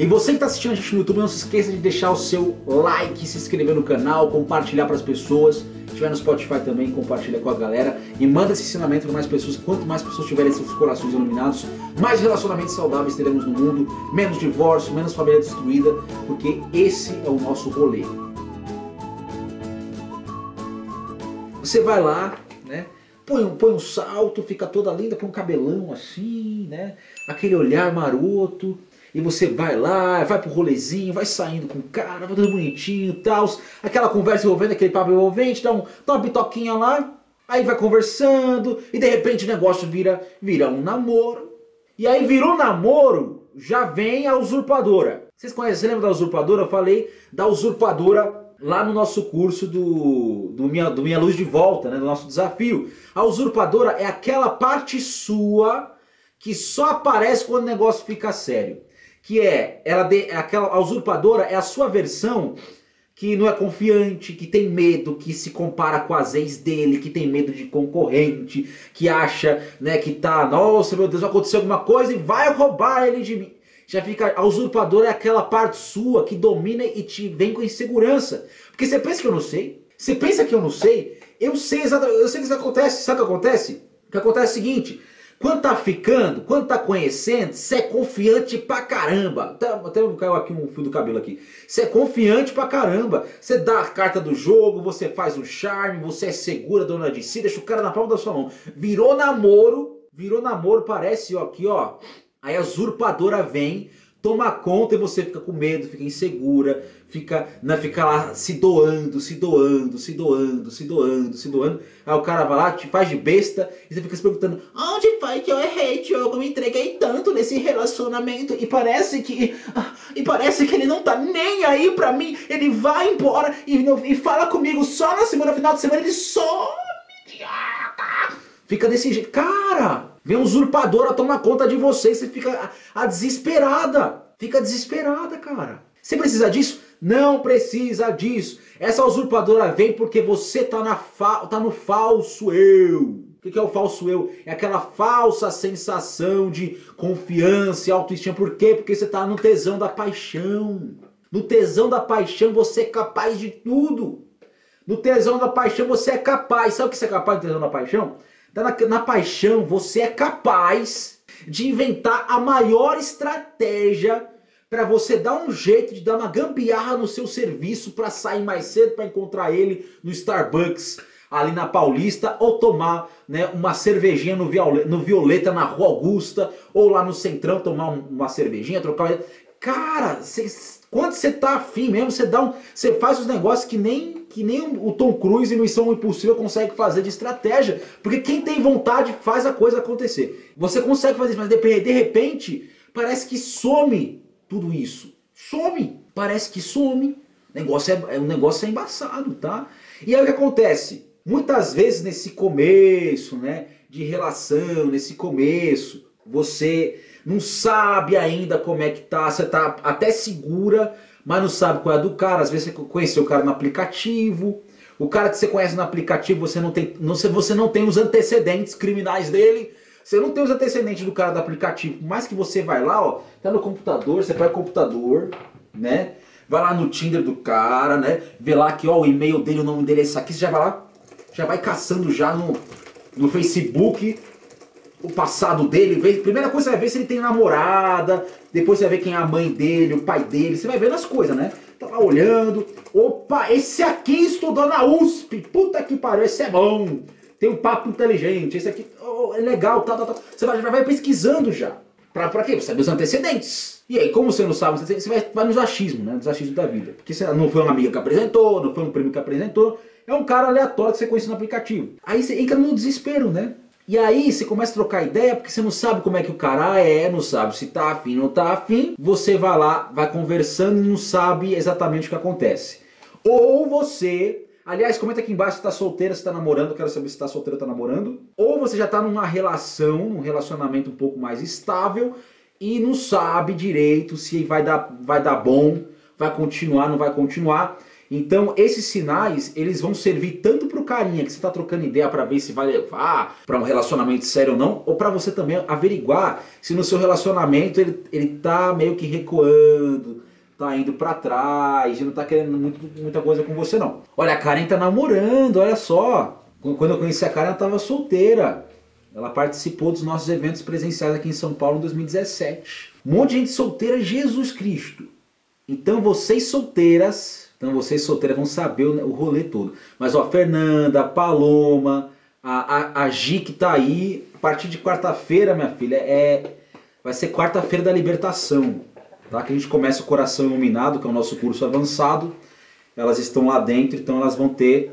E você que está assistindo a gente no YouTube, não se esqueça de deixar o seu like, se inscrever no canal, compartilhar para as pessoas. Se estiver no Spotify também, compartilha com a galera e manda esse ensinamento para mais pessoas. Quanto mais pessoas tiverem seus corações iluminados, mais relacionamentos saudáveis teremos no mundo, menos divórcio, menos família destruída, porque esse é o nosso rolê. Você vai lá, né? Põe um, põe um salto, fica toda linda, põe um cabelão assim, né? Aquele olhar maroto. E você vai lá, vai pro rolezinho, vai saindo com o cara, vai tudo bonitinho e tal. Aquela conversa envolvendo, aquele papo envolvente, dá, um, dá uma bitoquinha lá. Aí vai conversando e de repente o negócio vira, vira um namoro. E aí virou namoro, já vem a usurpadora. Vocês conhecem, lembra da usurpadora? Eu falei da usurpadora lá no nosso curso do, do, Minha, do Minha Luz de Volta, né, do nosso desafio. A usurpadora é aquela parte sua que só aparece quando o negócio fica sério. Que é, ela de, aquela, usurpadora é a sua versão que não é confiante, que tem medo, que se compara com as ex dele, que tem medo de concorrente, que acha né, que tá, nossa meu Deus, vai acontecer alguma coisa e vai roubar ele de mim já fica. A usurpadora é aquela parte sua que domina e te vem com insegurança. Porque você pensa que eu não sei? Você pensa que eu não sei? Eu sei exatamente. Eu sei que acontece. Sabe o que acontece? O que acontece é o seguinte. Quando tá ficando, quando tá conhecendo, você é confiante pra caramba. Até, até caiu aqui um fio do cabelo aqui. Você é confiante pra caramba. Você dá a carta do jogo, você faz o charme, você é segura, dona de si, deixa o cara na palma da sua mão. Virou namoro, virou namoro, parece ó, aqui, ó. Aí a usurpadora vem, toma conta e você fica com medo, fica insegura, fica, né, fica lá se doando, se doando, se doando, se doando, se doando. Aí o cara vai lá, te faz de besta e você fica se perguntando: onde foi que eu errei, Diogo? Eu me entreguei tanto nesse relacionamento e parece que. Ah, e parece que ele não tá nem aí pra mim. Ele vai embora e, e fala comigo só na semana, final de semana, ele some. Fica desse jeito. Cara! Vem um usurpadora tomar conta de você você fica a, a desesperada. Fica desesperada, cara. Você precisa disso? Não precisa disso. Essa usurpadora vem porque você tá, na fa tá no falso eu. O que é o falso eu? É aquela falsa sensação de confiança e autoestima. Por quê? Porque você tá no tesão da paixão. No tesão da paixão você é capaz de tudo. No tesão da paixão você é capaz. Sabe o que você é capaz do tesão da paixão? Tá na, na paixão, você é capaz de inventar a maior estratégia para você dar um jeito de dar uma gambiarra no seu serviço para sair mais cedo para encontrar ele no Starbucks ali na Paulista ou tomar né, uma cervejinha no, Violeta, no Violeta na Rua Augusta ou lá no Centrão tomar uma cervejinha, trocar. Cara, cê, quando você tá afim mesmo, você dá um, você faz os negócios que nem que nem o Tom Cruise em Missão Impossível consegue fazer de estratégia. Porque quem tem vontade faz a coisa acontecer. Você consegue fazer isso, mas de repente parece que some tudo isso. Some. Parece que some. Negócio é, o negócio é embaçado, tá? E aí o que acontece? Muitas vezes nesse começo, né, de relação, nesse começo, você não sabe ainda como é que tá, você tá até segura, mas não sabe qual é a do cara. Às vezes você conheceu o cara no aplicativo. O cara que você conhece no aplicativo, você não tem, não, você não tem os antecedentes criminais dele. Você não tem os antecedentes do cara do aplicativo. Mas que você vai lá, ó, tá no computador, você pega o computador, né? Vai lá no Tinder do cara, né? Vê lá que ó, o e-mail dele, o nome dele é esse aqui, você já vai lá, já vai caçando já no, no Facebook o passado dele. Vê, primeira coisa você vai ver se ele tem namorada, depois você vai ver quem é a mãe dele, o pai dele, você vai vendo as coisas, né? Tá lá olhando. Opa, esse aqui estudou na USP. Puta que pariu, esse é bom. Tem um papo inteligente, esse aqui oh, é legal, tal, tal, tal. Você vai, vai pesquisando já. Pra, pra quê? Pra saber os antecedentes. E aí, como você não sabe, você vai, vai nos achismos, né? Nos achismos da vida. Porque você não foi uma amiga que apresentou, não foi um primo que apresentou. É um cara aleatório que você conhece no aplicativo. Aí você entra no desespero, né? E aí você começa a trocar ideia porque você não sabe como é que o cara é, não sabe se tá afim ou não tá afim. Você vai lá, vai conversando e não sabe exatamente o que acontece. Ou você Aliás, comenta aqui embaixo se tá solteira, se tá namorando, quero saber se tá solteira ou tá namorando. Ou você já tá numa relação, um relacionamento um pouco mais estável e não sabe direito se vai dar, vai dar bom, vai continuar, não vai continuar. Então, esses sinais, eles vão servir tanto pro carinha que você tá trocando ideia para ver se vai levar para um relacionamento sério ou não, ou para você também averiguar se no seu relacionamento ele, ele tá meio que recuando, tá indo para trás, e não tá querendo muito, muita coisa com você não. Olha, a Karen tá namorando, olha só. Quando eu conheci a Karen, ela tava solteira. Ela participou dos nossos eventos presenciais aqui em São Paulo em 2017. Um monte de gente solteira, Jesus Cristo. Então vocês solteiras, então vocês solteiras vão saber o, rolê todo. Mas ó, Fernanda, Paloma, a, a, a Gi que tá aí, a partir de quarta-feira, minha filha, é vai ser quarta-feira da libertação. Tá? Que a gente começa o Coração Iluminado, que é o nosso curso avançado. Elas estão lá dentro, então elas vão ter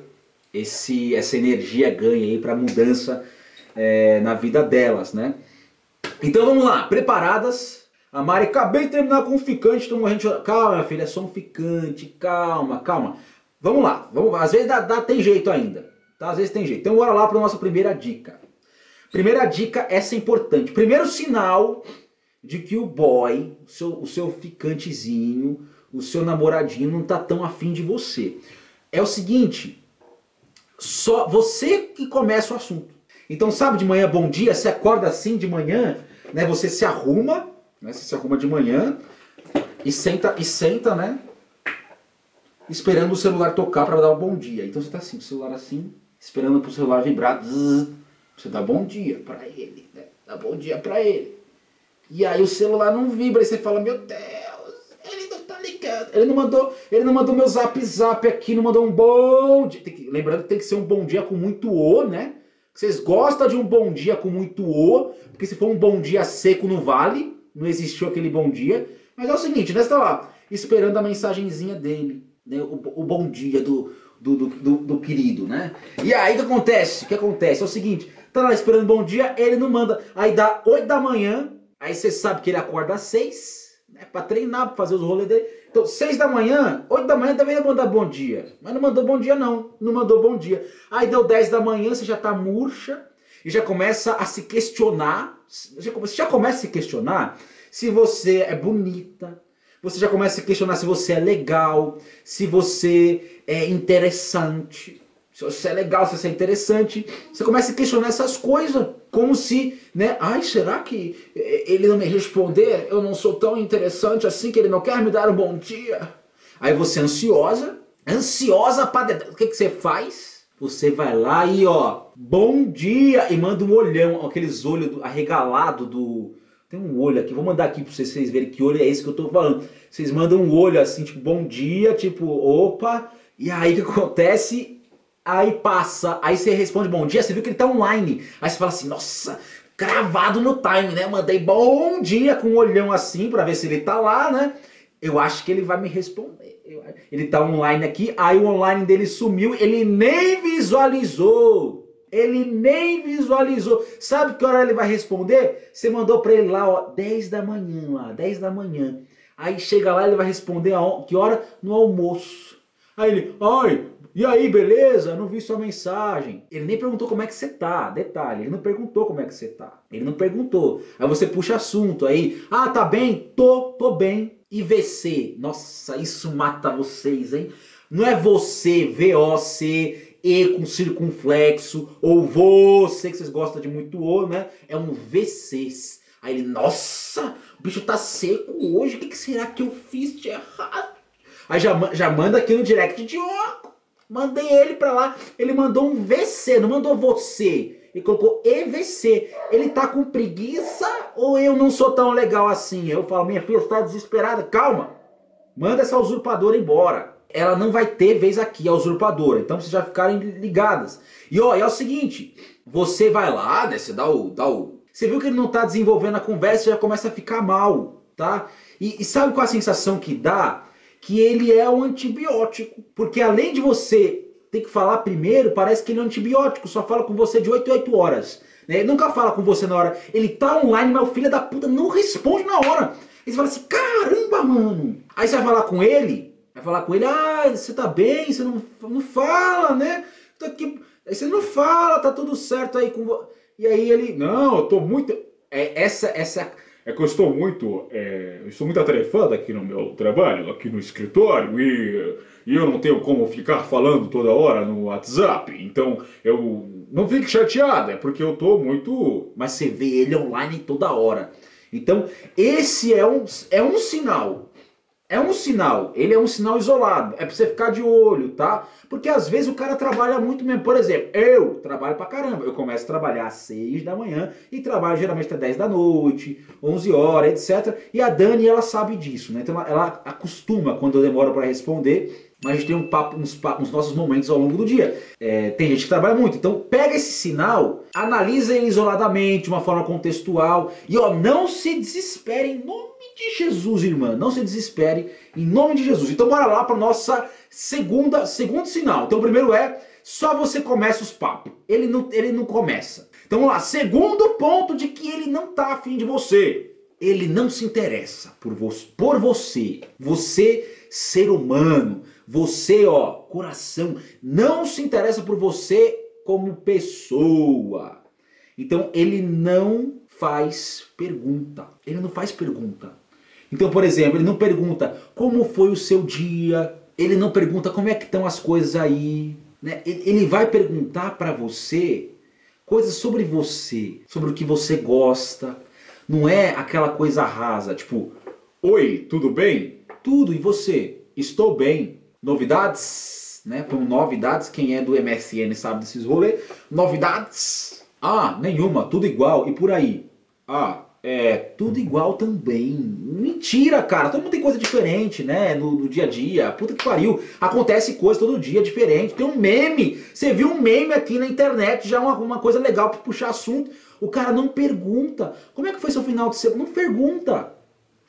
esse, essa energia ganha aí para mudança é, na vida delas, né? Então vamos lá, preparadas? A Mari, acabei de terminar com um ficante, estou morrendo de... Calma, minha filha, é só um ficante, calma, calma. Vamos lá, vamos às vezes dá, dá, tem jeito ainda, tá? Às vezes tem jeito. Então bora lá para a nossa primeira dica. Primeira dica, essa é importante. Primeiro sinal de que o boy, o seu, o seu ficantezinho, o seu namoradinho não tá tão afim de você. É o seguinte, só você que começa o assunto. Então, sabe de manhã, bom dia, você acorda assim de manhã, né? Você se arruma, né? Você se arruma de manhã e senta, e senta, né? Esperando o celular tocar para dar um bom dia. Então você tá assim, o celular assim, esperando pro celular vibrar, zzz, você dá bom dia para ele, né? Dá bom dia para ele. E aí o celular não vibra, e você fala, meu Deus, ele não tá ligando. Ele não mandou, ele não mandou meu zap zap aqui, não mandou um bom dia. Que, lembrando que tem que ser um bom dia com muito O, né? Vocês gostam de um bom dia com muito O, porque se for um bom dia seco não vale, não existiu aquele bom dia. Mas é o seguinte, né? Você tá lá, esperando a mensagenzinha dele, né? O, o bom dia do, do, do, do querido, né? E aí o que acontece? O que acontece? É o seguinte, tá lá esperando bom dia, ele não manda. Aí dá 8 da manhã, Aí você sabe que ele acorda às 6, né, para treinar, para fazer os rolês dele. Então, 6 da manhã, 8 da manhã também ia mandar bom dia. Mas não mandou bom dia não, não mandou bom dia. Aí deu 10 da manhã, você já tá murcha e já começa a se questionar. Você já começa a se questionar se você é bonita, você já começa a se questionar se você é legal, se você é interessante se você é legal, se você é interessante, você começa a questionar essas coisas, como se, né, ai, será que ele não me responder? Eu não sou tão interessante assim que ele não quer me dar um bom dia? Aí você é ansiosa, ansiosa para o que que você faz? Você vai lá e ó, bom dia e manda um olhão, aqueles olhos arregalado do tem um olho aqui, vou mandar aqui para vocês, vocês verem que olho é esse que eu tô falando. Vocês mandam um olho assim, tipo, bom dia, tipo, opa, e aí o que acontece? Aí passa, aí você responde bom dia, você viu que ele tá online. Aí você fala assim, nossa, cravado no time, né? Mandei bom dia com um olhão assim para ver se ele tá lá, né? Eu acho que ele vai me responder. Ele tá online aqui, aí o online dele sumiu, ele nem visualizou. Ele nem visualizou. Sabe que hora ele vai responder? Você mandou para ele lá, ó, 10 da manhã, lá, 10 da manhã. Aí chega lá, ele vai responder a que hora? No almoço. Aí ele, ai, e aí, beleza? Não vi sua mensagem. Ele nem perguntou como é que você tá. Detalhe, ele não perguntou como é que você tá. Ele não perguntou. Aí você puxa assunto aí. Ah, tá bem? Tô, tô bem. E VC. Nossa, isso mata vocês, hein? Não é você, V-O-C, E com circunflexo, ou você, que vocês gostam de muito O, né? É um VC. Aí ele, nossa, o bicho tá seco hoje, o que, que será que eu fiz de errado? Aí já, já manda aqui no direct de ó, Mandei ele pra lá. Ele mandou um VC, não mandou você. Ele colocou EVC. Ele tá com preguiça ou eu não sou tão legal assim? Eu falo, minha filha está desesperada. Calma. Manda essa usurpadora embora. Ela não vai ter vez aqui, a usurpadora. Então vocês já ficarem ligadas. E ó, é o seguinte. Você vai lá, né? Você dá o, dá o... Você viu que ele não tá desenvolvendo a conversa, já começa a ficar mal, tá? E, e sabe qual a sensação que dá? Que ele é um antibiótico. Porque além de você ter que falar primeiro, parece que ele é um antibiótico, só fala com você de 8 em 8 horas. Né? Ele nunca fala com você na hora. Ele tá online, mas o filho da puta não responde na hora. Aí você fala assim, caramba, mano. Aí você vai falar com ele, vai falar com ele, ah, você tá bem, você não, não fala, né? Tô aqui. Aí você não fala, tá tudo certo aí com E aí ele, não, eu tô muito. É, essa, essa é que eu estou muito, é, estou muito atarefado aqui no meu trabalho, aqui no escritório, e, e eu não tenho como ficar falando toda hora no WhatsApp. Então eu não fique chateado, é porque eu estou muito. Mas você vê ele online toda hora. Então, esse é um, é um sinal é um sinal, ele é um sinal isolado, é pra você ficar de olho, tá? Porque às vezes o cara trabalha muito mesmo. Por exemplo, eu trabalho pra caramba. Eu começo a trabalhar às 6 da manhã e trabalho geralmente até 10 da noite, 11 horas, etc. E a Dani, ela sabe disso, né? Então ela, ela acostuma quando eu demoro para responder mas a gente tem um papo, uns, uns, nossos momentos ao longo do dia. É, tem gente que trabalha muito, então pega esse sinal, analisa ele isoladamente, de uma forma contextual, e ó, não se desespere em nome de Jesus, irmã, não se desespere em nome de Jesus. Então bora lá para nossa segunda, segundo sinal. Então o primeiro é, só você começa os papos, ele não, ele não começa. Então vamos lá, segundo ponto de que ele não tá afim de você. Ele não se interessa por, vo por você, você ser humano, você, ó, coração, não se interessa por você como pessoa. Então ele não faz pergunta. Ele não faz pergunta. Então, por exemplo, ele não pergunta como foi o seu dia. Ele não pergunta como é que estão as coisas aí. Né? Ele vai perguntar para você coisas sobre você, sobre o que você gosta. Não é aquela coisa rasa, tipo, oi, tudo bem? Tudo, e você? Estou bem. Novidades, né? Põe novidades, quem é do MSN sabe desses rolês. Novidades? Ah, nenhuma, tudo igual. E por aí? Ah, é, tudo igual também. Mentira, cara. Todo mundo tem coisa diferente, né? No, no, dia a dia. Puta que pariu. Acontece coisa todo dia diferente. Tem um meme. Você viu um meme aqui na internet, já uma, uma coisa legal pra puxar assunto. O cara não pergunta. Como é que foi seu final de semana? Não pergunta.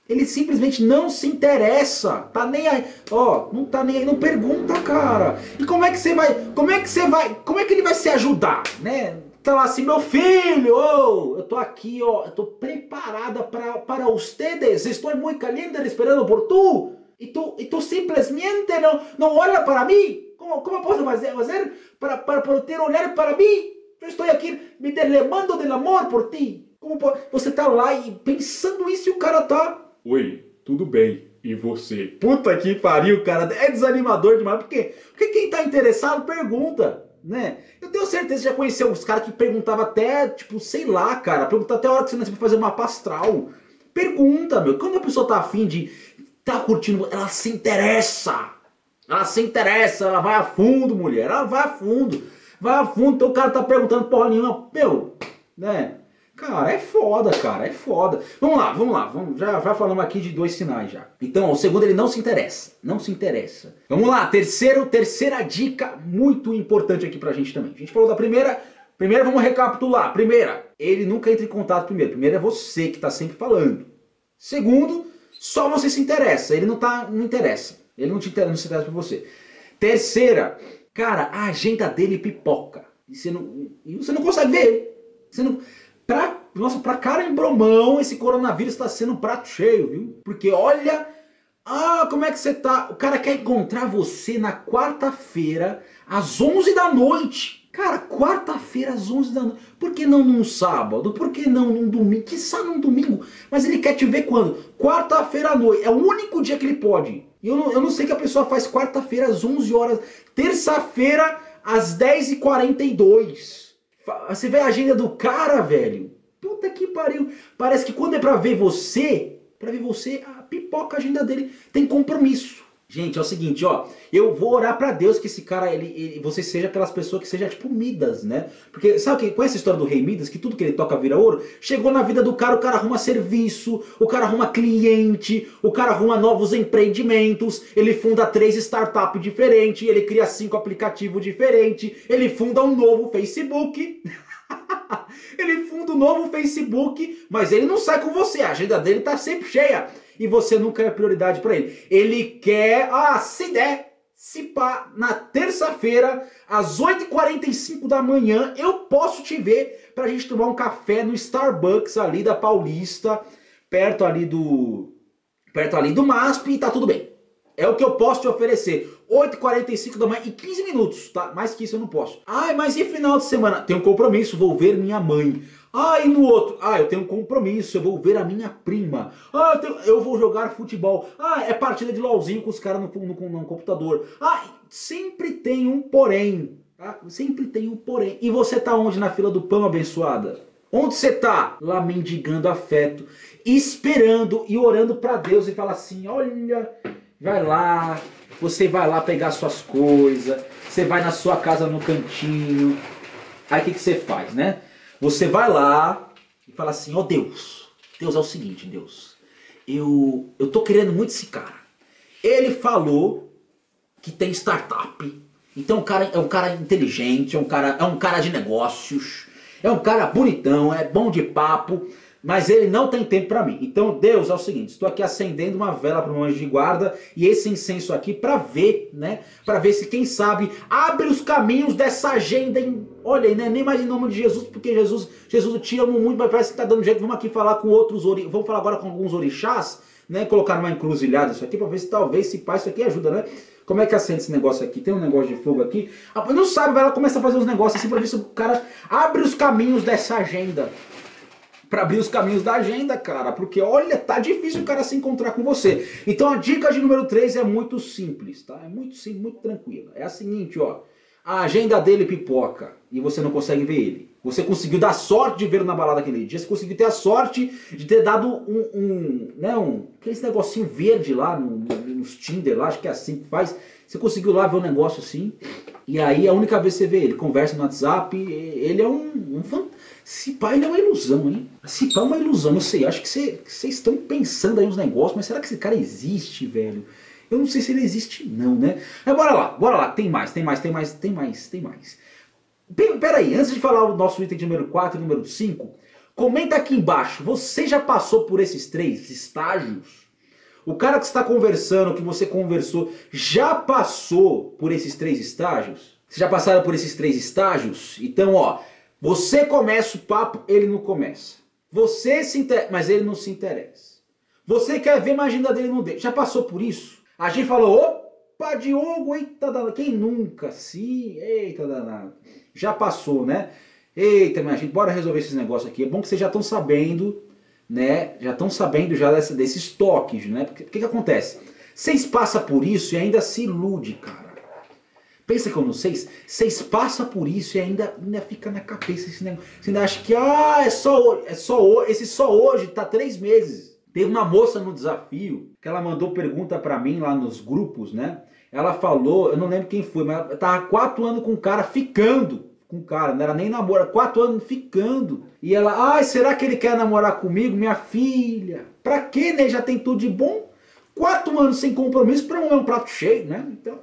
Ele simplesmente não se interessa. Tá nem aí. Ó, não tá nem aí, não pergunta, cara. E como é que você vai. Como é que você vai. Como é que ele vai se ajudar, né? Tá lá assim, meu filho, oh, eu tô aqui, ó, eu tô preparada para, para ustedes, estou muito caliente esperando por tu, e tu, e tu simplesmente não, não olha para mim, como, como posso fazer, fazer para, para poder olhar para mim? Eu estou aqui me derramando de amor por ti. Como você tá lá e pensando isso e o cara tá Oi, tudo bem? E você? Puta que pariu, cara. É desanimador demais. Por quê? Porque quem tá interessado pergunta, né? Eu tenho certeza que já conheceu os caras que perguntavam até, tipo, sei lá, cara. Pergunta até a hora que você nasceu pra fazer uma pastral. Pergunta, meu. Quando a pessoa tá afim de. tá curtindo, ela se interessa. Ela se interessa, ela vai a fundo, mulher. Ela vai a fundo. Vai a fundo, então o cara tá perguntando porra nenhuma. Meu, né? Cara, é foda, cara, é foda. Vamos lá, vamos lá, vamos, já, já falamos aqui de dois sinais já. Então, ó, o segundo ele não se interessa, não se interessa. Vamos lá, terceiro, terceira dica muito importante aqui pra gente também. A gente falou da primeira, primeira vamos recapitular. Primeira, ele nunca entra em contato primeiro. Primeiro é você que tá sempre falando. Segundo, só você se interessa, ele não tá, não interessa. Ele não te interessa, não se interessa por você. Terceira, cara, a agenda dele pipoca. E você não, e você não consegue ver ele. Você não Pra, nossa, pra cara em bromão, esse coronavírus está sendo um prato cheio, viu? Porque olha, ah, como é que você tá? O cara quer encontrar você na quarta-feira, às 11 da noite. Cara, quarta-feira às 11 da noite. Por que não num sábado? Por que não num domingo? Que sabe num domingo? Mas ele quer te ver quando? Quarta-feira à noite. É o único dia que ele pode. Eu não, eu não sei que a pessoa faz quarta-feira às 11 horas. Terça-feira às 10h42. Você vê a agenda do cara, velho. Puta que pariu. Parece que quando é pra ver você, pra ver você, a pipoca a agenda dele tem compromisso. Gente, é o seguinte, ó, eu vou orar para Deus que esse cara, ele, ele, você seja aquelas pessoas que seja tipo Midas, né? Porque sabe que conhece a história do rei Midas, que tudo que ele toca vira ouro? Chegou na vida do cara, o cara arruma serviço, o cara arruma cliente, o cara arruma novos empreendimentos, ele funda três startups diferentes, ele cria cinco aplicativos diferentes, ele funda um novo Facebook. ele funda um novo Facebook, mas ele não sai com você, a agenda dele tá sempre cheia e você nunca é prioridade para ele. Ele quer, ah, se der, se pá, na terça-feira, às 8h45 da manhã, eu posso te ver pra gente tomar um café no Starbucks ali da Paulista, perto ali do perto ali do MASP e tá tudo bem. É o que eu posso te oferecer. 8h45 da manhã e 15 minutos, tá? Mais que isso eu não posso. Ai, mas e final de semana? Tenho um compromisso, vou ver minha mãe. Ah, e no outro? Ah, eu tenho um compromisso, eu vou ver a minha prima. Ah, eu, tenho- eu vou jogar futebol. Ah, é partida de LOLzinho com os caras no, no- no computador. Ah, sempre tem um porém. tá? Sempre tem um porém. E você tá onde na fila do pão, abençoada? Onde você tá? Lá mendigando afeto, esperando e orando pra Deus e fala assim: olha, vai lá, você vai lá pegar suas coisas, você vai na sua casa no cantinho. Aí o que, que você faz, né? Você vai lá e fala assim: ó Deus, Deus é o seguinte, Deus, eu, eu tô querendo muito esse cara. Ele falou que tem startup. Então o cara é um cara inteligente, é um cara, é um cara de negócios, é um cara bonitão, é bom de papo, mas ele não tem tempo pra mim. Então Deus é o seguinte, estou aqui acendendo uma vela para um anjo de guarda e esse incenso aqui pra ver, né? Pra ver se quem sabe abre os caminhos dessa agenda. Olha aí, né? Nem mais em nome de Jesus, porque Jesus, Jesus eu te amo muito, mas parece que tá dando jeito. Vamos aqui falar com outros ori... vamos falar agora com alguns orixás, né? Colocar numa encruzilhada isso aqui pra ver se talvez se pá, isso aqui ajuda, né? Como é que acende esse negócio aqui? Tem um negócio de fogo aqui. Ah, não sabe, vai lá começa a fazer uns negócios assim pra ver se o cara abre os caminhos dessa agenda. Pra abrir os caminhos da agenda, cara. Porque olha, tá difícil o cara se encontrar com você. Então a dica de número 3 é muito simples, tá? É muito simples, muito tranquila. É a seguinte, ó. A agenda dele pipoca e você não consegue ver ele. Você conseguiu dar sorte de ver na balada aquele dia. Você conseguiu ter a sorte de ter dado um, um né, um, aquele negocinho verde lá no, no- nos Tinder lá, acho que é assim que faz. Você conseguiu lá ver um negócio assim. E aí a única vez que você vê ele, conversa no WhatsApp, ele é um, um fan... Se pá, ele é uma ilusão, hein? Se pá é uma ilusão, não sei. Acho que você- que vocês estão pensando aí uns negócios, mas será que esse cara existe, velho? Eu não sei se ele existe, não, né? Mas bora lá, bora lá. Tem mais, tem mais, tem mais, tem mais, tem mais. Pe- Peraí, antes de falar o nosso item de número 4 e número 5, comenta aqui embaixo. Você já passou por esses três estágios? O cara que está conversando, que você conversou, já passou por esses três estágios? Vocês já passaram por esses três estágios? Então, ó, você começa o papo, ele não começa. Você se interessa, mas ele não se interessa. Você quer ver, mas a agenda dele não deixa. Já passou por isso? A gente falou, opa, Diogo, eita danado. Quem nunca? Sim, eita danado. Já passou, né? Eita, minha gente, bora resolver esses negócios aqui. É bom que vocês já estão sabendo, né? Já estão sabendo já dessa, desses toques, né? Porque o que, que acontece? Vocês passam por isso e ainda se ilude, cara. Pensa que eu não sei, vocês passam por isso e ainda, ainda fica na cabeça esse negócio. Você ainda acha que, ah, é só é só esse só hoje tá três meses. Teve uma moça no desafio que ela mandou pergunta pra mim lá nos grupos, né? Ela falou, eu não lembro quem foi, mas ela tava quatro anos com o cara ficando com o cara, não era nem namoro, era quatro anos ficando. E ela, ai, será que ele quer namorar comigo? Minha filha, pra quê, né? Já tem tudo de bom. Quatro anos sem compromisso pra não é um prato cheio, né? Então,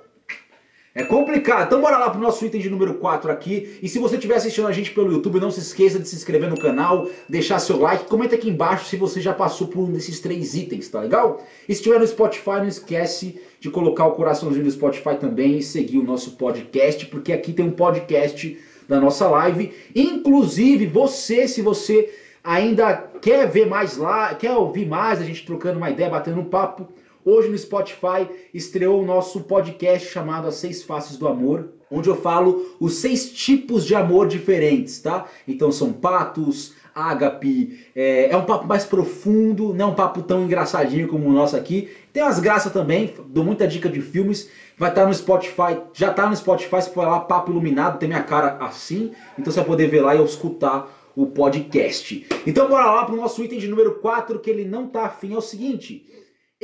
é complicado. Então bora lá pro nosso item de número 4 aqui. E se você estiver assistindo a gente pelo YouTube, não se esqueça de se inscrever no canal, deixar seu like, comenta aqui embaixo se você já passou por um desses três itens, tá legal? E se estiver no Spotify, não esquece de colocar o coraçãozinho no Spotify também e seguir o nosso podcast, porque aqui tem um podcast da nossa live. Inclusive, você, se você ainda quer ver mais lá, quer ouvir mais, a gente trocando uma ideia, batendo um papo, Hoje no Spotify estreou o nosso podcast chamado As Seis Faces do Amor, onde eu falo os seis tipos de amor diferentes, tá? Então são patos, ágape, é, é um papo mais profundo, não é um papo tão engraçadinho como o nosso aqui. Tem umas graças também, dou muita dica de filmes, vai estar no Spotify, já tá no Spotify, se for lá, Papo Iluminado, tem minha cara assim, então você vai poder ver lá e escutar o podcast. Então bora lá pro nosso item de número 4, que ele não tá afim, é o seguinte...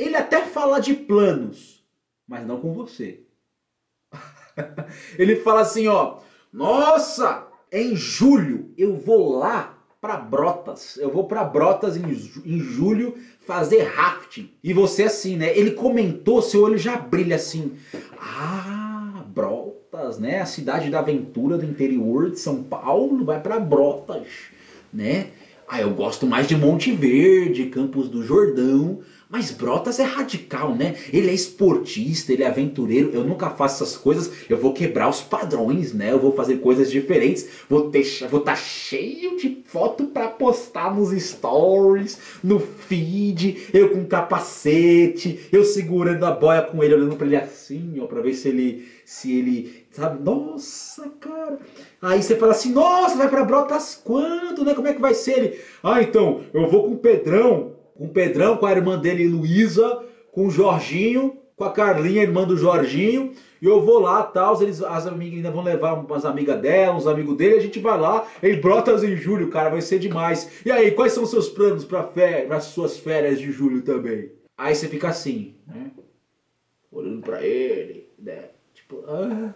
Ele até fala de planos, mas não com você. Ele fala assim, ó, nossa, em julho eu vou lá para Brotas. Eu vou para Brotas em, em julho fazer rafting. E você assim, né? Ele comentou, seu olho já brilha assim. Ah, Brotas, né? A cidade da aventura do interior de São Paulo vai para Brotas, né? Ah, eu gosto mais de Monte Verde, Campos do Jordão, Mas Brotas é radical, né? Ele é esportista, ele é aventureiro. Eu nunca faço essas coisas. Eu vou quebrar os padrões, né? Eu vou fazer coisas diferentes. Vou estar vou tá cheio de foto para postar nos stories, no feed. Eu com capacete, eu segurando a boia com ele, olhando para ele assim, ó, para ver se ele, se ele, sabe? Nossa, cara. Aí você fala assim, nossa, vai para Brotas quando, né? Como é que vai ser ele? Ah, então eu vou com o Pedrão com o Pedrão, com a irmã dele Luísa, com o Jorginho, com a Carlinha, irmã do Jorginho, e eu vou lá, tal, eles, as amigas ainda vão levar umas amigas dela, uns amigos dele, a gente vai lá, ele brotas em julho, cara, vai ser demais. E aí, quais são os seus planos para as suas férias de julho também? Aí você fica assim, né? Olhando para ele, né? Tipo, ah.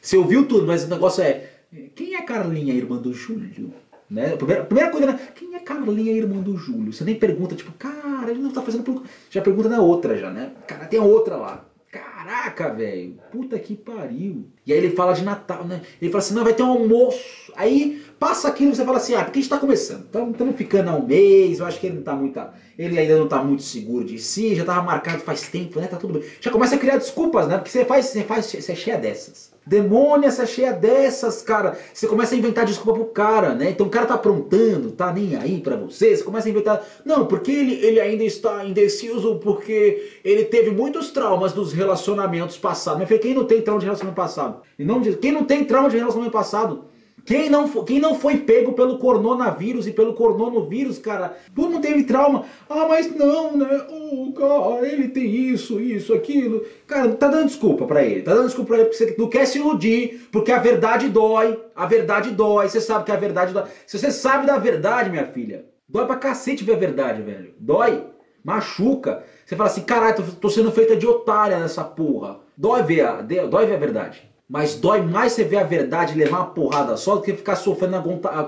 Você ouviu tudo, mas o negócio é, quem é a Carlinha, irmã do Júlio? Né? A primeira, a primeira coisa, né? quem é Carlinha, irmã do Júlio? Você nem pergunta, tipo, cara, ele não tá fazendo. Já pergunta na outra, já, né? Cara, tem outra lá. Caraca, velho, puta que pariu. E aí ele fala de Natal, né? Ele fala assim: não, vai ter um almoço. Aí passa aquilo e você fala assim: ah, porque a gente tá começando. Estamos ficando há um mês, eu acho que ele não tá muito. Ele ainda não tá muito seguro de si, já tava marcado faz tempo, né? Tá tudo bem. Já começa a criar desculpas, né? Porque você faz, você faz, você é cheia dessas. Demônia, você é cheia dessas, cara. Você começa a inventar desculpa pro cara, né? Então o cara tá aprontando, tá nem aí para você. Você começa a inventar. Não, porque ele, ele ainda está indeciso porque ele teve muitos traumas dos relacionamentos passados. Mas quem não tem trauma de relacionamento passado? Em nome de quem não tem trauma de relacionamento passado? Quem não, quem não foi pego pelo coronavírus e pelo coronovírus, cara, tu não teve trauma. Ah, mas não, né? Oh, cara, ele tem isso, isso, aquilo. Cara, tá dando desculpa para ele. Tá dando desculpa pra ele porque você não quer se iludir, porque a verdade dói. A verdade dói. Você sabe que a verdade dói. Se você sabe da verdade, minha filha, dói pra cacete ver a verdade, velho. Dói. Machuca. Você fala assim, caralho, tô, tô sendo feita de otária nessa porra. Dói ver a, dói ver a verdade. Mas dói mais você ver a verdade levar uma porrada só do que ficar sofrendo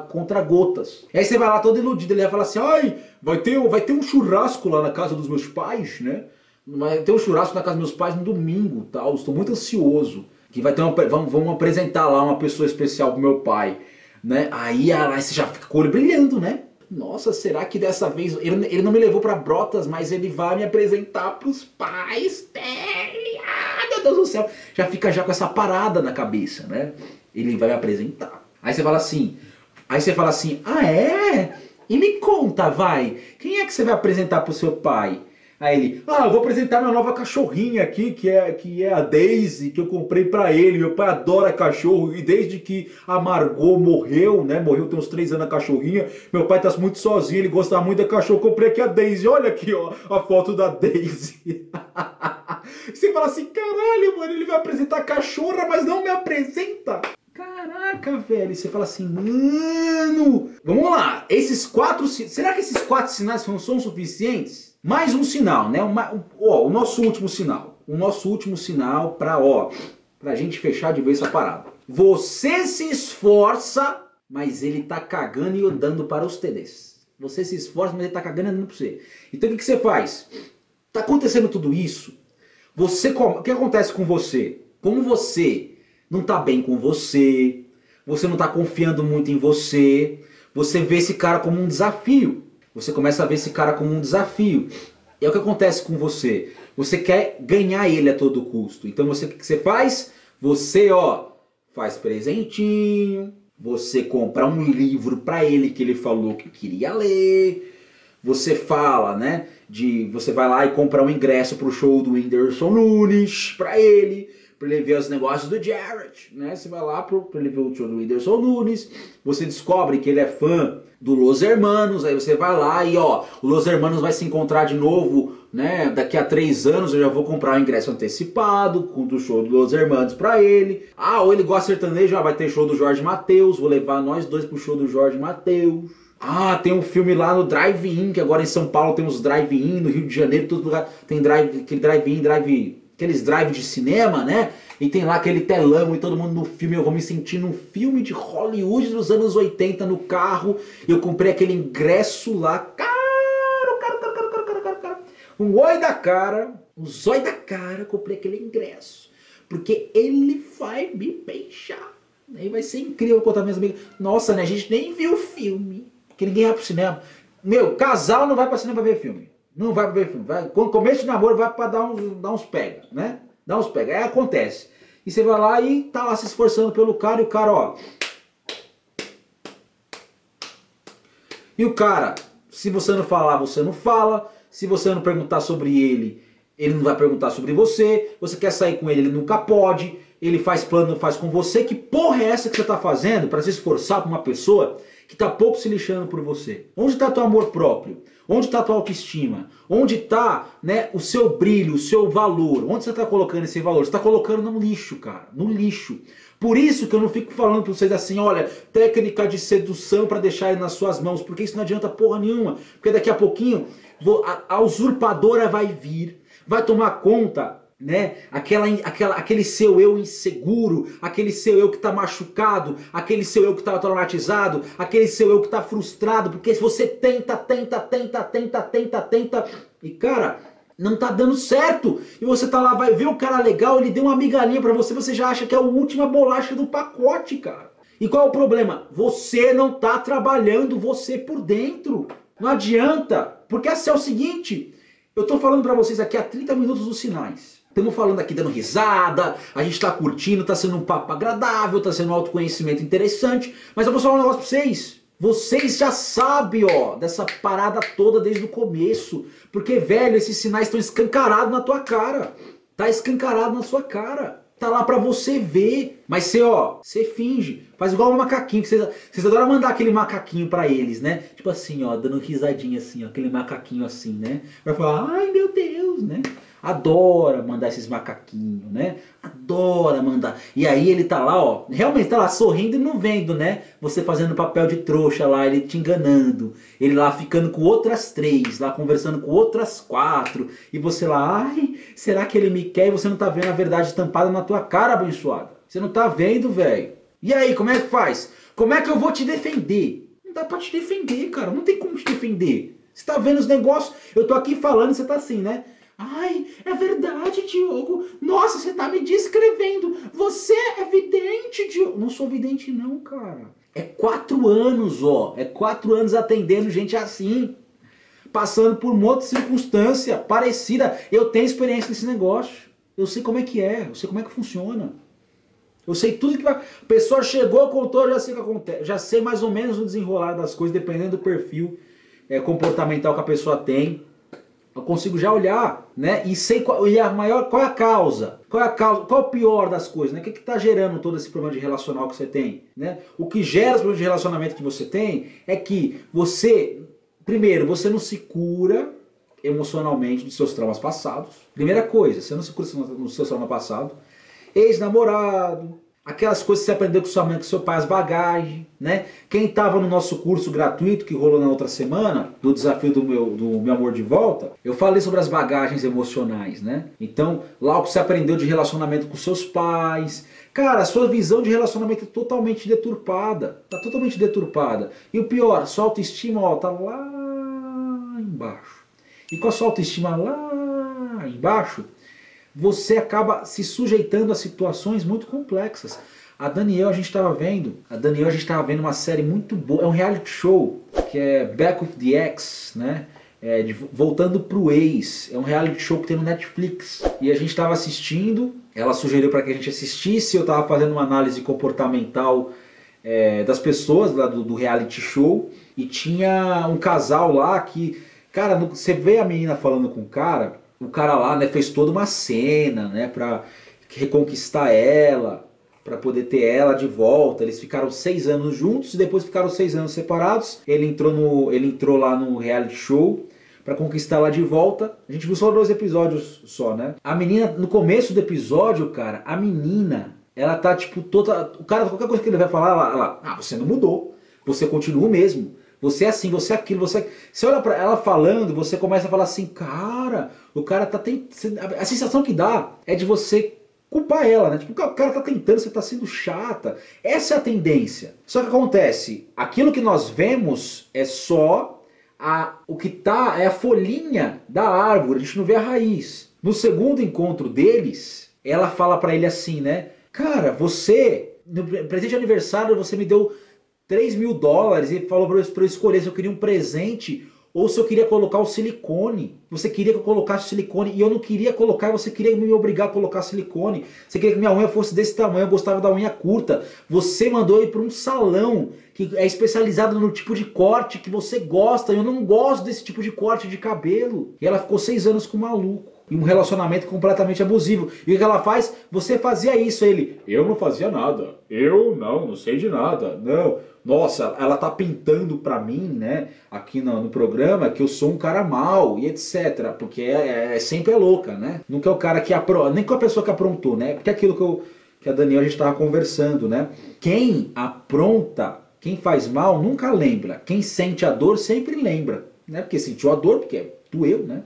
contra gotas. Aí você vai lá todo iludido, ele vai falar assim: ai, vai ter, vai ter um churrasco lá na casa dos meus pais, né? Vai ter um churrasco na casa dos meus pais no domingo, tal. Estou muito ansioso. Que vai ter uma, vamos, vamos apresentar lá uma pessoa especial pro meu pai, né? Aí, aí você já fica com o olho brilhando, né? Nossa, será que dessa vez ele, ele não me levou para Brotas, mas ele vai me apresentar pros pais Deus do céu, já fica já com essa parada na cabeça, né? Ele vai me apresentar. Aí você fala assim, aí você fala assim, ah é? E me conta, vai, quem é que você vai apresentar pro seu pai? Aí ele, ah, eu vou apresentar minha nova cachorrinha aqui, que é, que é a Daisy, que eu comprei para ele. Meu pai adora cachorro e desde que a Margot morreu, né? Morreu tem uns três anos a cachorrinha. Meu pai tá muito sozinho, ele gosta muito da cachorro. Comprei aqui a Daisy. Olha aqui, ó, a foto da Daisy. Você fala assim, caralho, mano, ele vai apresentar cachorra, mas não me apresenta. Caraca, velho. Você fala assim, mano. Vamos lá. Esses quatro. Será que esses quatro sinais não são suficientes? Mais um sinal, né? Uma, ó, o nosso último sinal. O nosso último sinal para, ó, pra gente fechar de vez essa parada. Você se esforça, mas ele tá cagando e andando para os TDs. Você se esforça, mas ele tá cagando e andando para você. Então o que, que você faz? Tá acontecendo tudo isso. Você, o que acontece com você? Como você não está bem com você, você não está confiando muito em você, você vê esse cara como um desafio. Você começa a ver esse cara como um desafio. E é o que acontece com você. Você quer ganhar ele a todo custo. Então você o que você faz? Você, ó, faz presentinho, você compra um livro para ele que ele falou que queria ler. Você fala, né? de você vai lá e comprar um ingresso pro show do Whindersson Nunes para ele, para ele ver os negócios do Jared, né? Você vai lá para ele ver o show do Whindersson Nunes, você descobre que ele é fã do Los Hermanos, aí você vai lá e ó, o Los Hermanos vai se encontrar de novo, né? Daqui a três anos eu já vou comprar o ingresso antecipado com o show do Los Hermanos para ele. Ah, ou ele gosta de sertanejo, já vai ter show do Jorge Mateus, vou levar nós dois pro show do Jorge Mateus. Ah, tem um filme lá no Drive-In, que agora em São Paulo tem uns Drive-In, no Rio de Janeiro, todo lugar tem drive, aquele Drive-In, drive, aqueles drive de cinema, né? E tem lá aquele telão e todo mundo no filme. Eu vou me sentir num filme de Hollywood dos anos 80 no carro. Eu comprei aquele ingresso lá, caro, caro, caro, caro, caro, caro, caro, caro. Um oi da cara, um zói da cara, comprei aquele ingresso. Porque ele vai me beijar. Aí vai ser incrível contar minhas amigas. Nossa, né? A gente nem viu o filme. Que ninguém vai pro cinema. Meu, casal não vai pro cinema pra ver filme. Não vai ver filme. Vai, quando começo de namoro, vai pra dar uns, dar uns pega, né? Dá uns pega. Aí acontece. E você vai lá e tá lá se esforçando pelo cara e o cara, ó. E o cara, se você não falar, você não fala. Se você não perguntar sobre ele, ele não vai perguntar sobre você. Você quer sair com ele, ele nunca pode. Ele faz plano, não faz com você. Que porra é essa que você tá fazendo para se esforçar com uma pessoa que tá pouco se lixando por você? Onde tá teu amor próprio? Onde está tua autoestima? Onde está né, o seu brilho, o seu valor? Onde você está colocando esse valor? Você está colocando no lixo, cara. No lixo. Por isso que eu não fico falando para vocês assim, olha, técnica de sedução para deixar ele nas suas mãos, porque isso não adianta porra nenhuma. Porque daqui a pouquinho a, a usurpadora vai vir, vai tomar conta né? Aquela, aquela, aquele seu eu inseguro, aquele seu eu que está machucado, aquele seu eu que está traumatizado, aquele seu eu que está frustrado, porque se você tenta, tenta, tenta, tenta, tenta, tenta, e cara, não tá dando certo. E você tá lá, vai ver o cara legal, ele deu uma migalhinha para você, você já acha que é a última bolacha do pacote, cara. E qual é o problema? Você não tá trabalhando você por dentro. Não adianta, porque assim é o seguinte, eu tô falando para vocês aqui há 30 minutos dos sinais. Estamos falando aqui dando risada, a gente está curtindo, está sendo um papo agradável, está sendo um autoconhecimento interessante, mas eu vou falar um negócio para vocês. Vocês já sabem, ó, dessa parada toda desde o começo. Porque, velho, esses sinais estão escancarados na tua cara. Tá escancarado na sua cara. Tá lá pra você ver. Mas você, ó, você finge. Faz igual um macaquinho. Que vocês, adoram mandar aquele macaquinho pra eles, né? Tipo assim, ó, dando risadinha assim, ó. Aquele macaquinho assim, né? Vai falar, ai meu Deus, né? Adora mandar esses macaquinhos, né? Adora mandar. E aí ele tá lá, ó, realmente tá lá sorrindo e não vendo, né? Você fazendo papel de trouxa lá, ele te enganando. Ele lá ficando com outras três, lá conversando com outras quatro. E você lá, ai, será que ele me quer? E você não tá vendo a verdade estampada na tua cara, abençoada. Você não tá vendo, velho. E aí, como é que faz? Como é que eu vou te defender? Não dá pra te defender, cara. Não tem como te defender. Você tá vendo os negócios? Eu tô aqui falando e você tá assim, né? Ai, é verdade, Diogo. Nossa, você tá me descrevendo. Você é vidente, Diogo. Não sou vidente, não, cara. É quatro anos, ó. É quatro anos atendendo gente assim. Passando por uma outra circunstância parecida. Eu tenho experiência nesse negócio. Eu sei como é que é. Eu sei como é que funciona. Eu sei tudo que vai. A pessoa chegou, contou, já sei o que acontece. Já sei mais ou menos o desenrolar das coisas, dependendo do perfil é, comportamental que a pessoa tem. Eu consigo já olhar, né? E sei qual, e a maior, qual é a causa. Qual é a causa? Qual é o pior das coisas, né? O que está gerando todo esse problema de relacional que você tem, né? O que gera esse problema de relacionamento que você tem é que você, primeiro, você não se cura emocionalmente dos seus traumas passados. Primeira coisa, você não se cura dos seus traumas passados. Ex-namorado, Aquelas coisas que você aprendeu com sua mãe, com seu pai, as bagagens, né? Quem estava no nosso curso gratuito que rolou na outra semana, do desafio do meu, do meu amor de volta, eu falei sobre as bagagens emocionais, né? Então, lá o que você aprendeu de relacionamento com seus pais. Cara, a sua visão de relacionamento é totalmente deturpada. Tá totalmente deturpada. E o pior, sua autoestima, ó, tá lá embaixo. E com a sua autoestima lá embaixo, você acaba se sujeitando a situações muito complexas. A Daniel a gente estava vendo, a Daniel a gente estava vendo uma série muito boa, é um reality show que é Back with the Ex, né? É, de, voltando pro ex, é um reality show que tem no Netflix. E a gente estava assistindo, ela sugeriu para que a gente assistisse, eu estava fazendo uma análise comportamental é, das pessoas lá do, do reality show e tinha um casal lá que, cara, você vê a menina falando com o cara, o cara lá né, fez toda uma cena né, para reconquistar ela, para poder ter ela de volta. Eles ficaram seis anos juntos e depois ficaram seis anos separados. Ele entrou, no, ele entrou lá no reality show para conquistar ela de volta. A gente viu só dois episódios só, né? A menina, no começo do episódio, cara, a menina, ela tá tipo toda. O cara, qualquer coisa que ele vai falar, ela, ela ah, você não mudou. Você continua o mesmo. Você é assim, você é aquilo, você. É... Você olha para ela falando, você começa a falar assim, cara, o cara tá tentando. A sensação que dá é de você culpar ela, né? Tipo, o cara tá tentando, você tá sendo chata. Essa é a tendência. Só que acontece, aquilo que nós vemos é só a, o que tá, é a folhinha da árvore, a gente não vê a raiz. No segundo encontro deles, ela fala para ele assim, né? Cara, você, no presente de aniversário, você me deu 3 mil dólares e falou para eu escolher se eu queria um presente ou se eu queria colocar o silicone. Você queria que eu colocasse silicone e eu não queria colocar, você queria me obrigar a colocar silicone. Você queria que minha unha fosse desse tamanho, eu gostava da unha curta. Você mandou eu ir para um salão que é especializado no tipo de corte que você gosta. Eu não gosto desse tipo de corte de cabelo. E ela ficou seis anos com o maluco e um relacionamento completamente abusivo. E o que ela faz? Você fazia isso, ele. Eu não fazia nada. Eu não, não sei de nada. Não. Nossa, ela tá pintando pra mim, né, aqui no, no programa, que eu sou um cara mal e etc. Porque é, é, é sempre é louca, né? Nunca é o cara que aprontou, nem com a pessoa que aprontou, né? Porque é aquilo que, eu, que a Daniela a gente tava conversando, né? Quem apronta, quem faz mal, nunca lembra. Quem sente a dor sempre lembra, né? Porque sentiu a dor, porque doeu, né?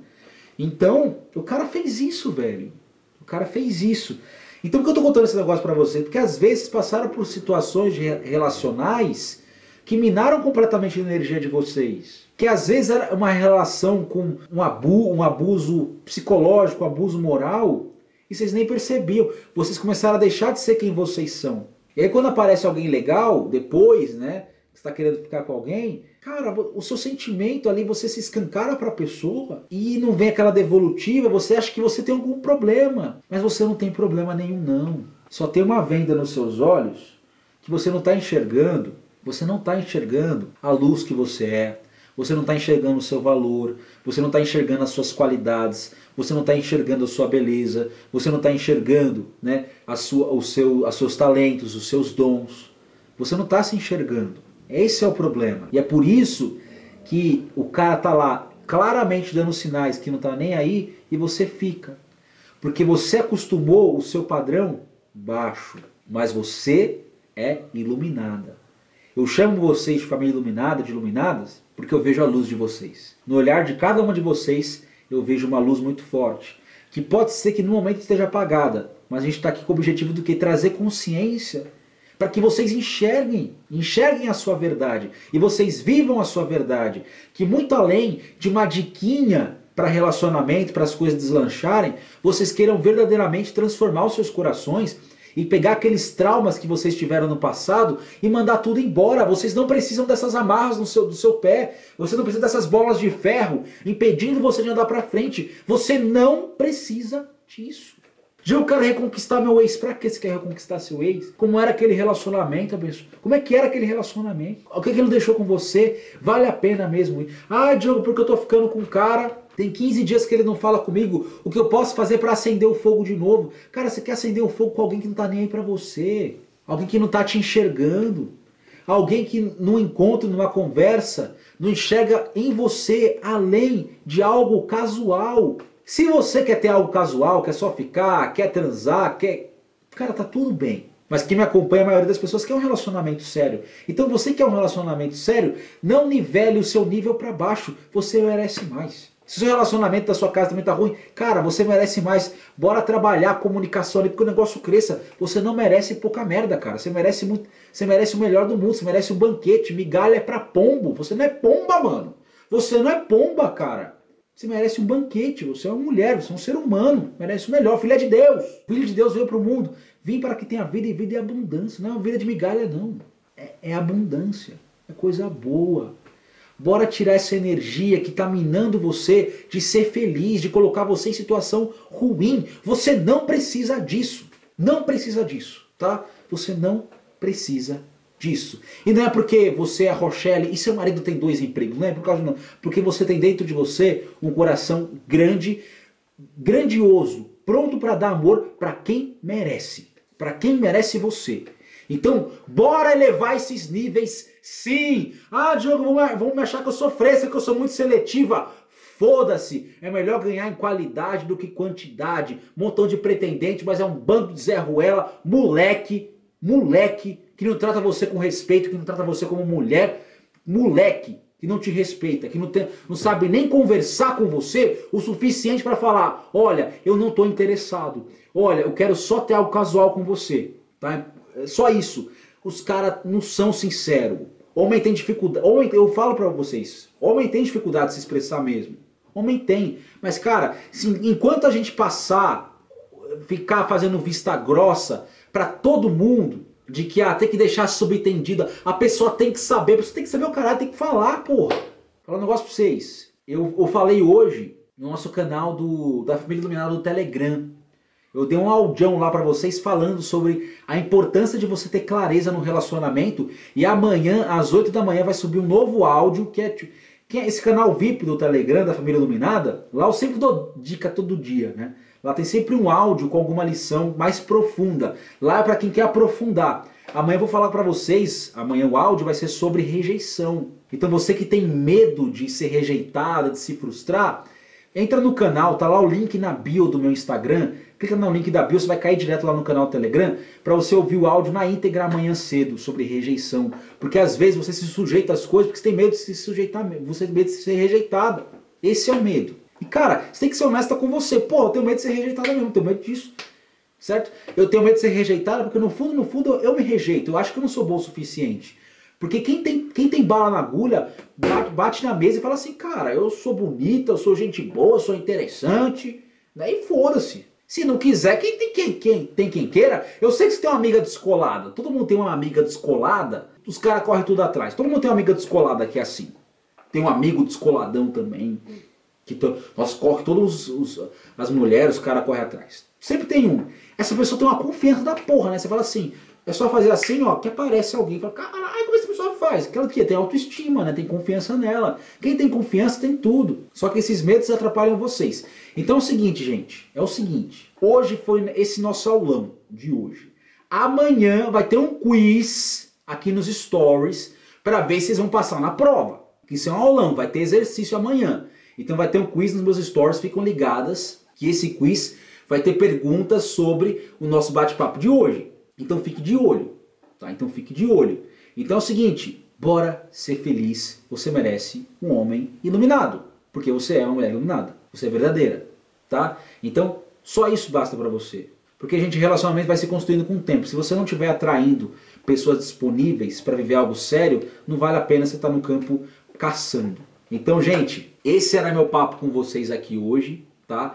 Então, o cara fez isso, velho. O cara fez isso. Então, por que eu tô contando esse negócio para você? Porque às vezes passaram por situações relacionais que minaram completamente a energia de vocês. Que às vezes era uma relação com um abuso, um abuso psicológico, um abuso moral, e vocês nem percebiam. Vocês começaram a deixar de ser quem vocês são. E aí quando aparece alguém legal, depois, né? Você está querendo ficar com alguém, cara, o seu sentimento ali, você se escancara para a pessoa e não vem aquela devolutiva, você acha que você tem algum problema. Mas você não tem problema nenhum, não. Só tem uma venda nos seus olhos que você não está enxergando. Você não está enxergando a luz que você é. Você não está enxergando o seu valor. Você não está enxergando as suas qualidades. Você não está enxergando a sua beleza. Você não está enxergando né, a sua, o seu, os seus talentos, os seus dons. Você não está se enxergando. Esse é o problema. E é por isso que o cara tá lá claramente dando sinais que não tá nem aí e você fica. Porque você acostumou o seu padrão baixo, mas você é iluminada. Eu chamo vocês de família iluminada, de iluminadas, porque eu vejo a luz de vocês. No olhar de cada uma de vocês, eu vejo uma luz muito forte, que pode ser que no momento esteja apagada, mas a gente está aqui com o objetivo do que trazer consciência para que vocês enxerguem, enxerguem a sua verdade e vocês vivam a sua verdade, que muito além de uma diquinha para relacionamento, para as coisas deslancharem, vocês queiram verdadeiramente transformar os seus corações e pegar aqueles traumas que vocês tiveram no passado e mandar tudo embora. Vocês não precisam dessas amarras no seu, do seu pé, você não precisa dessas bolas de ferro impedindo você de andar para frente. Você não precisa disso. Já eu quero reconquistar meu ex. Pra que você quer reconquistar seu ex? Como era aquele relacionamento, abençoe? Como é que era aquele relacionamento? O que, que ele deixou com você? Vale a pena mesmo? Ah, Diogo, porque eu tô ficando com um cara tem 15 dias que ele não fala comigo. O que eu posso fazer para acender o fogo de novo? Cara, você quer acender o fogo com alguém que não tá nem aí para você. Alguém que não tá te enxergando. Alguém que num encontro, numa conversa, não enxerga em você além de algo casual. Se você quer ter algo casual, quer só ficar, quer transar, quer. Cara, tá tudo bem. Mas quem me acompanha, a maioria das pessoas quer um relacionamento sério. Então você quer um relacionamento sério, não nivele o seu nível para baixo. Você merece mais. Se o seu relacionamento da sua casa também tá ruim, cara, você merece mais. Bora trabalhar a comunicação ali, porque o negócio cresça. Você não merece pouca merda, cara. Você merece muito. Você merece o melhor do mundo. Você merece um banquete. Migalha é pra pombo. Você não é pomba, mano. Você não é pomba, cara. Você merece um banquete, você é uma mulher, você é um ser humano, merece o melhor, filha de Deus. Filho de Deus veio para o mundo, vim para que tenha vida e vida e abundância. Não é uma vida de migalha, não. É, é abundância, é coisa boa. Bora tirar essa energia que está minando você de ser feliz, de colocar você em situação ruim. Você não precisa disso. Não precisa disso, tá? Você não precisa disso. E não é porque você é a Rochelle e seu marido tem dois empregos, não é por causa não. Porque você tem dentro de você um coração grande, grandioso, pronto para dar amor para quem merece, para quem merece você. Então, bora elevar esses níveis, sim. Ah, Diogo, vamos me achar que eu sou fresca, que eu sou muito seletiva. Foda-se, é melhor ganhar em qualidade do que quantidade. Montão de pretendente, mas é um bando de Zé Ruela, moleque, moleque que não trata você com respeito, que não trata você como mulher, moleque, que não te respeita, que não, tem, não sabe nem conversar com você o suficiente para falar: olha, eu não estou interessado, olha, eu quero só ter algo casual com você. Tá? É só isso. Os caras não são sinceros. Homem tem dificuldade. Homem, eu falo para vocês: homem tem dificuldade de se expressar mesmo. Homem tem. Mas, cara, se, enquanto a gente passar, ficar fazendo vista grossa para todo mundo, de que ah, tem que deixar subentendida. A pessoa tem que saber, você tem que saber o caralho, tem que falar, porra. falar um negócio pra vocês. Eu, eu falei hoje no nosso canal do, da Família Iluminada do Telegram. Eu dei um audião lá para vocês falando sobre a importância de você ter clareza no relacionamento. E amanhã, às 8 da manhã, vai subir um novo áudio que é, que é esse canal VIP do Telegram da Família Iluminada. Lá eu sempre dou dica todo dia, né? Lá tem sempre um áudio com alguma lição mais profunda. Lá é para quem quer aprofundar. Amanhã eu vou falar para vocês, amanhã o áudio vai ser sobre rejeição. Então você que tem medo de ser rejeitado, de se frustrar, entra no canal, tá lá o link na bio do meu Instagram. Clica no link da bio, você vai cair direto lá no canal do Telegram para você ouvir o áudio na íntegra amanhã cedo sobre rejeição. Porque às vezes você se sujeita às coisas porque você tem medo de se sujeitar, você tem medo de ser rejeitado. Esse é o medo. E cara, você tem que ser honesta com você. Pô, eu tenho medo de ser rejeitado mesmo, tenho medo disso. Certo? Eu tenho medo de ser rejeitado porque no fundo, no fundo, eu me rejeito. Eu acho que eu não sou bom o suficiente. Porque quem tem, quem tem bala na agulha bate, bate na mesa e fala assim, cara, eu sou bonita, eu sou gente boa, sou interessante. Daí foda-se. Se não quiser, quem tem quem, quem, tem quem queira. Eu sei que você tem uma amiga descolada. Todo mundo tem uma amiga descolada. Os caras correm tudo atrás. Todo mundo tem uma amiga descolada que é assim. Tem um amigo descoladão também. Que nós corre todas as mulheres, os caras correm atrás. Sempre tem um. Essa pessoa tem uma confiança da porra, né? Você fala assim, é só fazer assim, ó, que aparece alguém. Fala, caralho, como essa pessoa faz? Aquela que tem autoestima, né? Tem confiança nela. Quem tem confiança tem tudo. Só que esses medos atrapalham vocês. Então é o seguinte, gente. É o seguinte. Hoje foi esse nosso aulão de hoje. Amanhã vai ter um quiz aqui nos stories para ver se vocês vão passar na prova. Isso é um aulão, vai ter exercício amanhã. Então vai ter um quiz nos meus stories, ficam ligadas que esse quiz vai ter perguntas sobre o nosso bate-papo de hoje. Então fique de olho, tá? Então fique de olho. Então é o seguinte, bora ser feliz. Você merece um homem iluminado, porque você é uma mulher iluminada. Você é verdadeira, tá? Então só isso basta para você. Porque a gente relacionamento vai se construindo com o tempo. Se você não estiver atraindo pessoas disponíveis para viver algo sério, não vale a pena você estar tá no campo caçando. Então, gente, esse era meu papo com vocês aqui hoje, tá?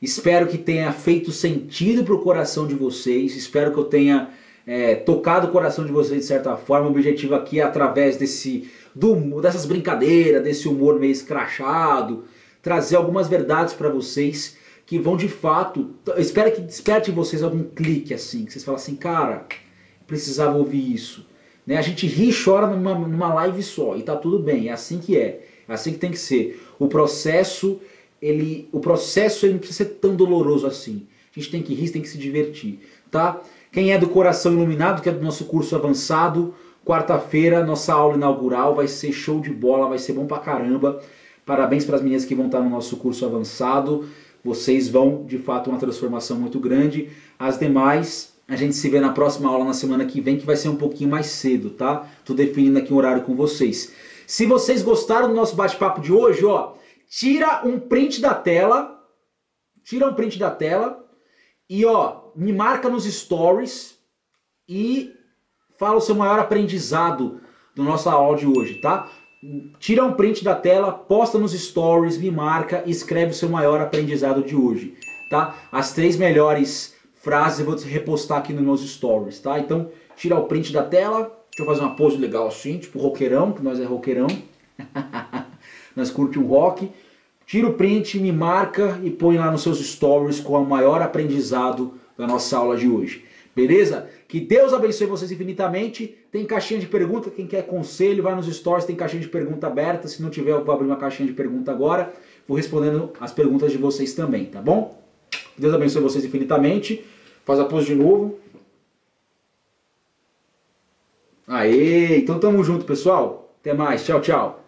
Espero que tenha feito sentido para o coração de vocês. Espero que eu tenha é, tocado o coração de vocês de certa forma. O objetivo aqui é através desse, do, dessas brincadeiras, desse humor meio escrachado, trazer algumas verdades para vocês que vão de fato. Espero que desperte em vocês algum clique assim, que vocês falam assim, cara, precisava ouvir isso. Né? A gente ri e chora numa, numa live só e tá tudo bem, é assim que é assim que tem que ser. O processo ele, o processo ele não precisa ser tão doloroso assim. A gente tem que rir, tem que se divertir, tá? Quem é do coração iluminado, que é do nosso curso avançado, quarta-feira, nossa aula inaugural vai ser show de bola, vai ser bom pra caramba. Parabéns para as meninas que vão estar no nosso curso avançado. Vocês vão, de fato, uma transformação muito grande. As demais, a gente se vê na próxima aula na semana que vem, que vai ser um pouquinho mais cedo, tá? Tô definindo aqui um horário com vocês. Se vocês gostaram do nosso bate-papo de hoje, ó, tira um print da tela, tira um print da tela e ó, me marca nos stories e fala o seu maior aprendizado do nosso aula de hoje, tá? Tira um print da tela, posta nos stories, me marca e escreve o seu maior aprendizado de hoje, tá? As três melhores frases eu vou repostar aqui nos meus stories, tá? Então, tira o print da tela, deixa eu fazer uma pose legal assim, tipo roqueirão, que nós é roqueirão. nós curte um rock. Tira o print, me marca e põe lá nos seus stories com o maior aprendizado da nossa aula de hoje. Beleza? Que Deus abençoe vocês infinitamente. Tem caixinha de pergunta, quem quer conselho, vai nos stories, tem caixinha de pergunta aberta. Se não tiver, eu vou abrir uma caixinha de pergunta agora. Vou respondendo as perguntas de vocês também, tá bom? Deus abençoe vocês infinitamente. Faz a pose de novo. Aê, então tamo junto, pessoal. Até mais. Tchau, tchau.